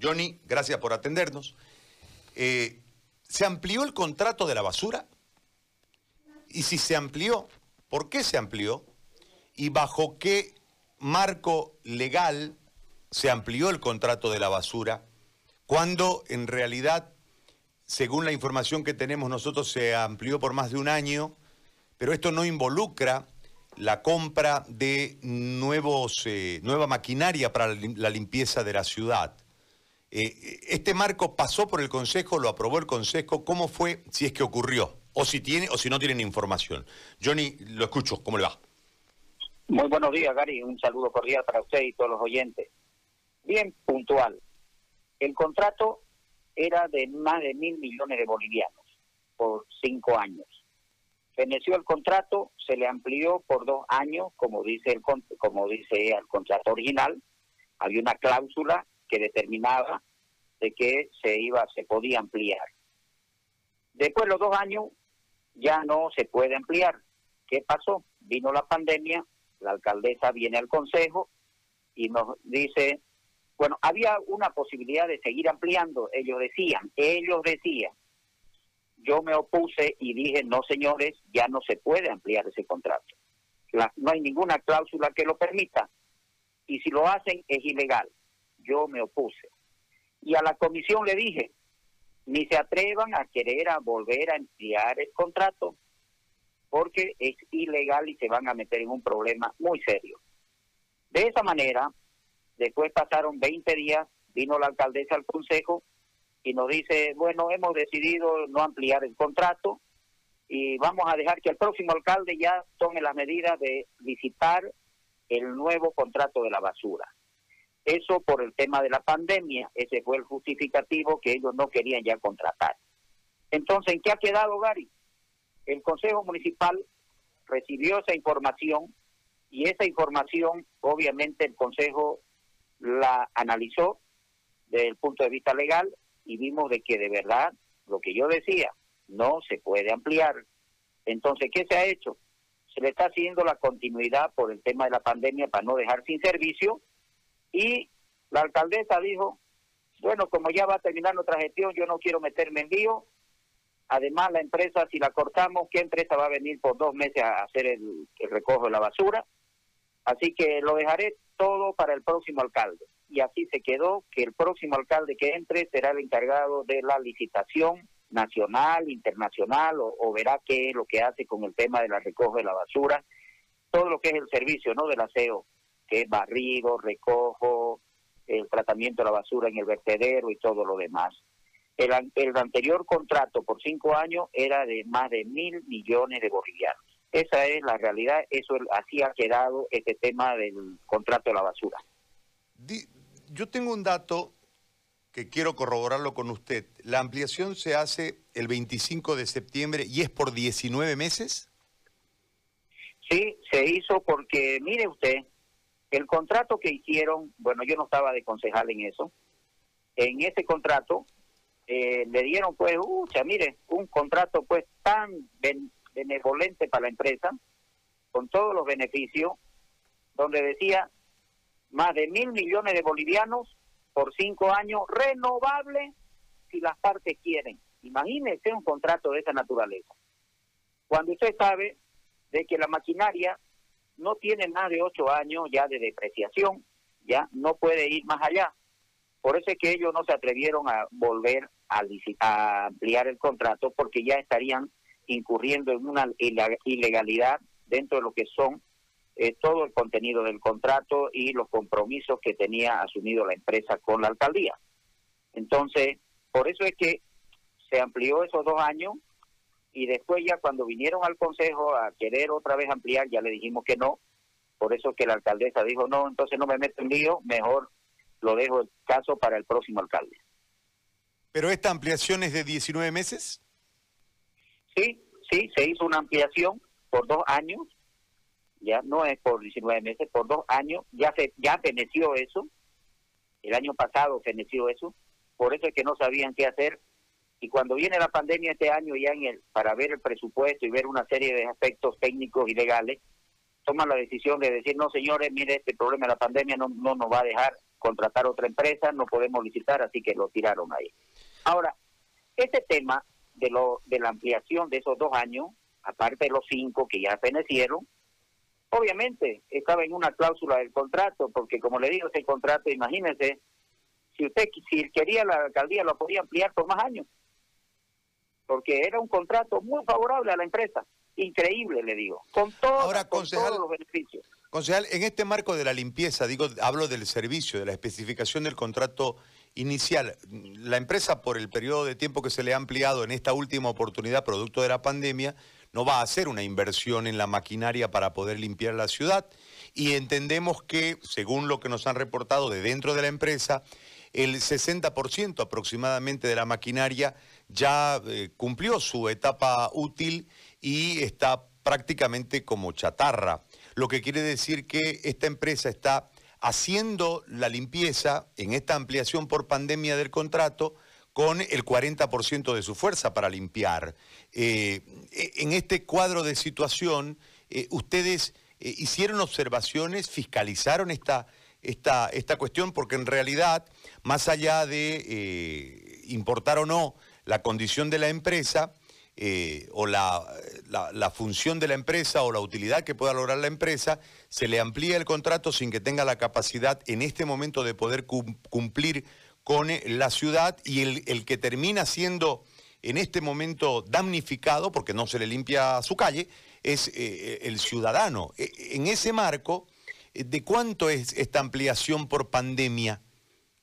Johnny, gracias por atendernos. Eh, ¿Se amplió el contrato de la basura? Y si se amplió, ¿por qué se amplió? ¿Y bajo qué marco legal se amplió el contrato de la basura? Cuando en realidad, según la información que tenemos nosotros, se amplió por más de un año, pero esto no involucra la compra de nuevos, eh, nueva maquinaria para la limpieza de la ciudad. Eh, ¿Este marco pasó por el Consejo, lo aprobó el Consejo? ¿Cómo fue, si es que ocurrió? O si tiene o si no tienen información. Johnny, lo escucho, ¿cómo le va? Muy buenos días, Gary. Un saludo cordial para usted y todos los oyentes. Bien puntual. El contrato era de más de mil millones de bolivianos por cinco años. Feneció el contrato, se le amplió por dos años, como dice el como dice el contrato original. Había una cláusula que determinaba de que se iba, se podía ampliar. Después de los dos años ya no se puede ampliar. ¿Qué pasó? Vino la pandemia, la alcaldesa viene al consejo y nos dice, bueno, había una posibilidad de seguir ampliando, ellos decían, ellos decían. Yo me opuse y dije, no señores, ya no se puede ampliar ese contrato. no hay ninguna cláusula que lo permita. Y si lo hacen es ilegal. Yo me opuse. Y a la comisión le dije, ni se atrevan a querer a volver a ampliar el contrato porque es ilegal y se van a meter en un problema muy serio. De esa manera, después pasaron 20 días, vino la alcaldesa al consejo y nos dice, bueno, hemos decidido no ampliar el contrato y vamos a dejar que el próximo alcalde ya tome las medidas de visitar el nuevo contrato de la basura. Eso por el tema de la pandemia, ese fue el justificativo que ellos no querían ya contratar. Entonces, ¿en qué ha quedado, Gary? El Consejo Municipal recibió esa información y esa información, obviamente, el Consejo la analizó desde el punto de vista legal y vimos de que de verdad, lo que yo decía, no se puede ampliar. Entonces, ¿qué se ha hecho? Se le está haciendo la continuidad por el tema de la pandemia para no dejar sin servicio y la alcaldesa dijo, bueno, como ya va a terminar nuestra gestión, yo no quiero meterme en lío. Además, la empresa, si la cortamos, ¿qué empresa va a venir por dos meses a hacer el, recojo de la basura? Así que lo dejaré todo para el próximo alcalde. Y así se quedó que el próximo alcalde que entre será el encargado de la licitación nacional, internacional, o, o verá qué es lo que hace con el tema de la recojo de la basura, todo lo que es el servicio, ¿no? Del aseo que es barrido, recojo, el tratamiento de la basura en el vertedero y todo lo demás. El, el anterior contrato por cinco años era de más de mil millones de bolivianos. Esa es la realidad, eso así ha quedado este tema del contrato de la basura. Yo tengo un dato que quiero corroborarlo con usted. ¿La ampliación se hace el 25 de septiembre y es por 19 meses? Sí, se hizo porque, mire usted, el contrato que hicieron, bueno, yo no estaba de concejal en eso, en ese contrato eh, le dieron pues, ucha, mire, un contrato pues tan benevolente para la empresa, con todos los beneficios, donde decía más de mil millones de bolivianos por cinco años, renovable si las partes quieren. Imagínese un contrato de esa naturaleza. Cuando usted sabe de que la maquinaria no tiene más de ocho años ya de depreciación, ya no puede ir más allá. Por eso es que ellos no se atrevieron a volver a, a ampliar el contrato porque ya estarían incurriendo en una ilegalidad dentro de lo que son eh, todo el contenido del contrato y los compromisos que tenía asumido la empresa con la alcaldía. Entonces, por eso es que se amplió esos dos años y después ya cuando vinieron al consejo a querer otra vez ampliar, ya le dijimos que no, por eso que la alcaldesa dijo, no, entonces no me meto en lío, mejor lo dejo el caso para el próximo alcalde. ¿Pero esta ampliación es de 19 meses? Sí, sí, se hizo una ampliación por dos años, ya no es por 19 meses, por dos años, ya se ya feneció eso, el año pasado feneció eso, por eso es que no sabían qué hacer y cuando viene la pandemia este año ya en el, para ver el presupuesto y ver una serie de aspectos técnicos y legales, toman la decisión de decir, no señores, mire, este problema de la pandemia no, no nos va a dejar contratar otra empresa, no podemos licitar, así que lo tiraron ahí. Ahora, este tema de, lo, de la ampliación de esos dos años, aparte de los cinco que ya fenecieron, obviamente estaba en una cláusula del contrato, porque como le digo, ese contrato, imagínense, si usted si quería la alcaldía lo podía ampliar por más años, porque era un contrato muy favorable a la empresa, increíble le digo, con, todos los beneficios. Concejal, en este marco de la limpieza, digo, hablo del servicio, de la especificación del contrato inicial. La empresa, por el periodo de tiempo que se le ha ampliado en esta última oportunidad, producto de la pandemia, no va a hacer una inversión en la maquinaria para poder limpiar la ciudad. Y entendemos que, según lo que nos han reportado de dentro de la empresa, el 60% aproximadamente de la maquinaria ya eh, cumplió su etapa útil y está prácticamente como chatarra. Lo que quiere decir que esta empresa está haciendo la limpieza en esta ampliación por pandemia del contrato con el 40% de su fuerza para limpiar. Eh, e, en este cuadro de situación, eh, ustedes hicieron observaciones, fiscalizaron esta, esta, esta cuestión, porque en realidad, más allá de importar o no la condición de la empresa eh, o la, función de la empresa o la utilidad que pueda lograr la empresa, se le amplía el contrato sin que tenga la capacidad en este momento de poder cumplir con eh, la ciudad y el, que termina siendo en este momento damnificado, porque no se le limpia su calle, es eh, el ciudadano. E, en ese marco, ¿de cuánto es esta ampliación por pandemia?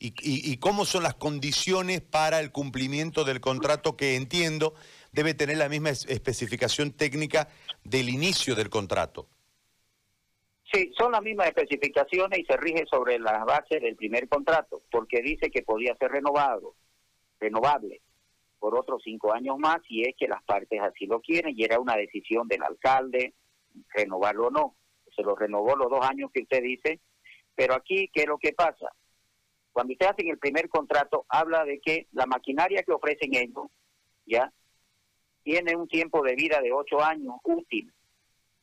y, cómo son las condiciones para el cumplimiento del contrato que entiendo debe tener la misma especificación técnica del inicio del contrato. Sí, son las mismas especificaciones y se rige sobre las bases del primer contrato, porque dice que podía ser renovado, renovable por otros cinco años más si es que las partes así lo quieren y era una decisión del alcalde renovarlo o no. Se lo renovó los dos años que usted dice, pero aquí, ¿qué es lo que pasa? Cuando usted hace el primer contrato, habla de que la maquinaria que ofrecen ellos, ya, tiene un tiempo de vida de ocho años útil.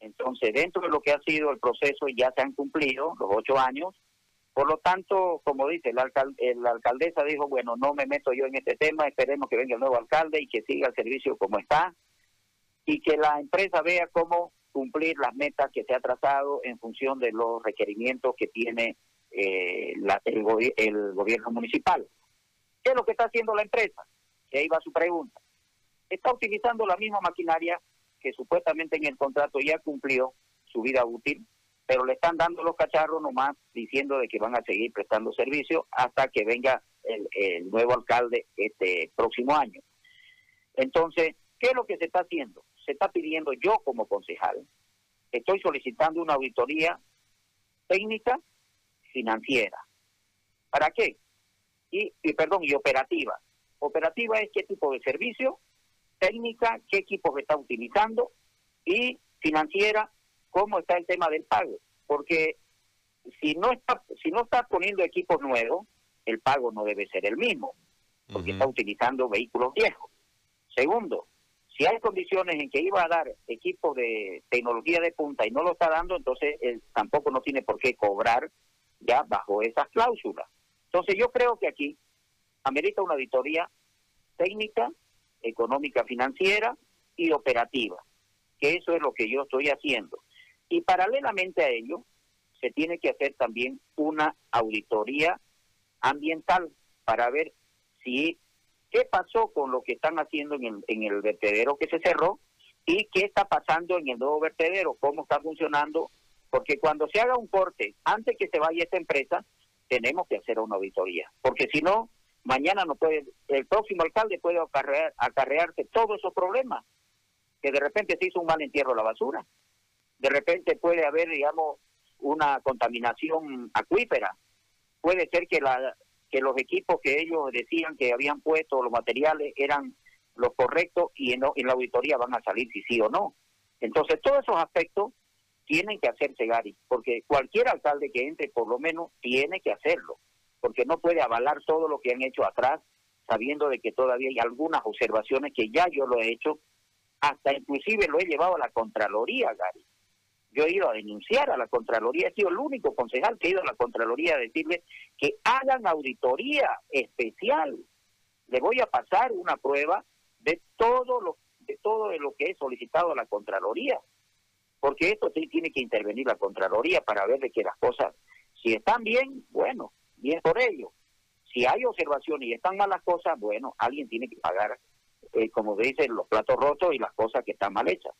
Entonces, dentro de lo que ha sido el proceso, ya se han cumplido los ocho años. Por lo tanto, como dice, la, alcaldesa dijo, bueno, no me meto yo en este tema, esperemos que venga el nuevo alcalde y que siga el servicio como está y que la empresa vea cómo cumplir las metas que se ha trazado en función de los requerimientos que tiene eh, el, gobierno municipal. ¿Qué es lo que está haciendo la empresa? Que ahí va su pregunta. Está utilizando la misma maquinaria que supuestamente en el contrato ya cumplió su vida útil, pero le están dando los cacharros nomás diciendo de que van a seguir prestando servicio hasta que venga el, el nuevo alcalde este próximo año. Entonces, ¿qué es lo que se está haciendo? Se está pidiendo yo como concejal, estoy solicitando una auditoría técnica financiera. ¿Para qué? Y, perdón, y operativa. Operativa es qué tipo de servicio, técnica, qué equipos está utilizando y financiera, cómo está el tema del pago. Porque si no está, si no está poniendo equipos nuevos, el pago no debe ser el mismo, porque está utilizando vehículos viejos. Segundo, si hay condiciones en que iba a dar equipos de tecnología de punta y no lo está dando, entonces él tampoco no tiene por qué cobrar ya bajo esas cláusulas. Entonces yo creo que aquí amerita una auditoría técnica, económica, financiera y operativa, que eso es lo que yo estoy haciendo. Y paralelamente a ello, se tiene que hacer también una auditoría ambiental para ver si qué pasó con lo que están haciendo en el, en el vertedero que se cerró y qué está pasando en el nuevo vertedero, cómo está funcionando porque cuando se haga un corte, antes que se vaya esta empresa, tenemos que hacer una auditoría. Porque si no, mañana no puede, el próximo alcalde puede acarrear, acarrearse todos esos problemas. Que de repente se hizo un mal entierro a la basura. De repente puede haber, digamos, una contaminación acuífera. Puede ser que, la, que los equipos que ellos decían que habían puesto, los materiales, eran los correctos y en, la auditoría van a salir si sí o no. Entonces, todos esos aspectos tienen que hacerse, Gary, porque cualquier alcalde que entre, por lo menos, tiene que hacerlo, porque no puede avalar todo lo que han hecho atrás, sabiendo de que todavía hay algunas observaciones que ya yo lo he hecho, hasta inclusive lo he llevado a la Contraloría, Gary. Yo he ido a denunciar a la Contraloría, he sido el único concejal que ha ido a la Contraloría a decirle que hagan auditoría especial. Le voy a pasar una prueba de todo lo de todo lo que he solicitado a la Contraloría. Porque esto sí tiene que intervenir la Contraloría para ver de que las cosas, si están bien, bueno, bien por ello. Si hay observaciones y están malas cosas, bueno, alguien tiene que pagar, eh, como dicen, los platos rotos y las cosas que están mal hechas.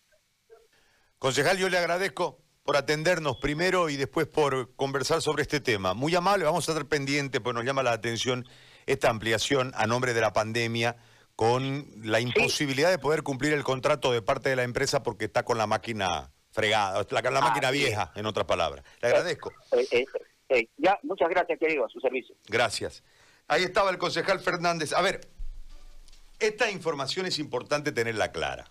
Concejal, yo le agradezco por atendernos primero y después por conversar sobre este tema. Muy amable, vamos a estar pendientes, pues nos llama la atención esta ampliación a nombre de la pandemia con la imposibilidad de poder cumplir el contrato de parte de la empresa porque está con la máquina fregada, la, la máquina vieja, en otras palabras. Le agradezco. Eh, eh, eh, ya, muchas gracias, querido, a su servicio. Gracias. Ahí estaba el concejal Fernández. A ver, esta información es importante tenerla clara.